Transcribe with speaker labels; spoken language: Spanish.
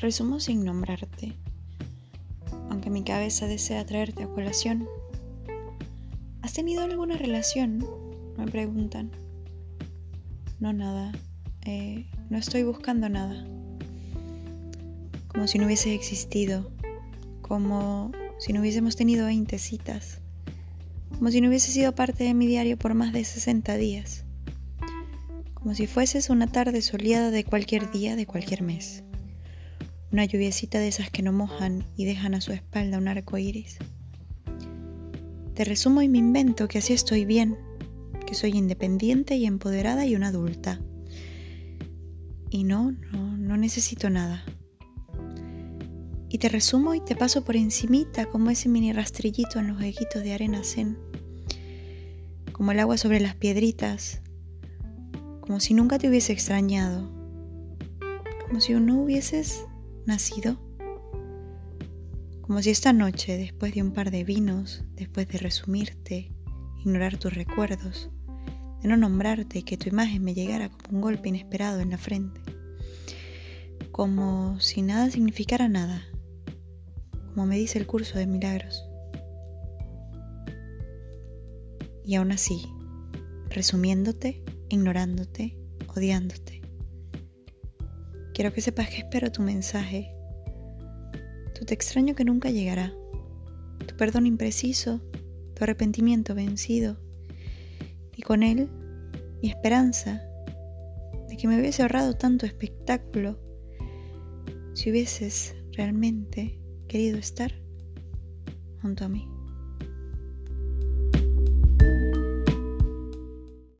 Speaker 1: Resumo sin nombrarte, aunque mi cabeza desea traerte a colación. ¿Has tenido alguna relación? Me preguntan. No, nada. Eh, no estoy buscando nada. Como si no hubiese existido. Como si no hubiésemos tenido 20 citas. Como si no hubiese sido parte de mi diario por más de 60 días. Como si fueses una tarde soleada de cualquier día de cualquier mes una lluviecita de esas que no mojan y dejan a su espalda un arco iris. Te resumo y me invento que así estoy bien, que soy independiente y empoderada y una adulta. Y no, no, no necesito nada. Y te resumo y te paso por encimita como ese mini rastrillito en los huequitos de arena zen, como el agua sobre las piedritas, como si nunca te hubiese extrañado, como si no hubieses nacido? Como si esta noche, después de un par de vinos, después de resumirte, ignorar tus recuerdos, de no nombrarte y que tu imagen me llegara como un golpe inesperado en la frente, como si nada significara nada, como me dice el curso de milagros. Y aún así, resumiéndote, ignorándote, odiándote Quiero que sepas que espero tu mensaje, tu te extraño que nunca llegará, tu perdón impreciso, tu arrepentimiento vencido, y con él mi esperanza de que me hubiese ahorrado tanto espectáculo si hubieses realmente querido estar junto a mí.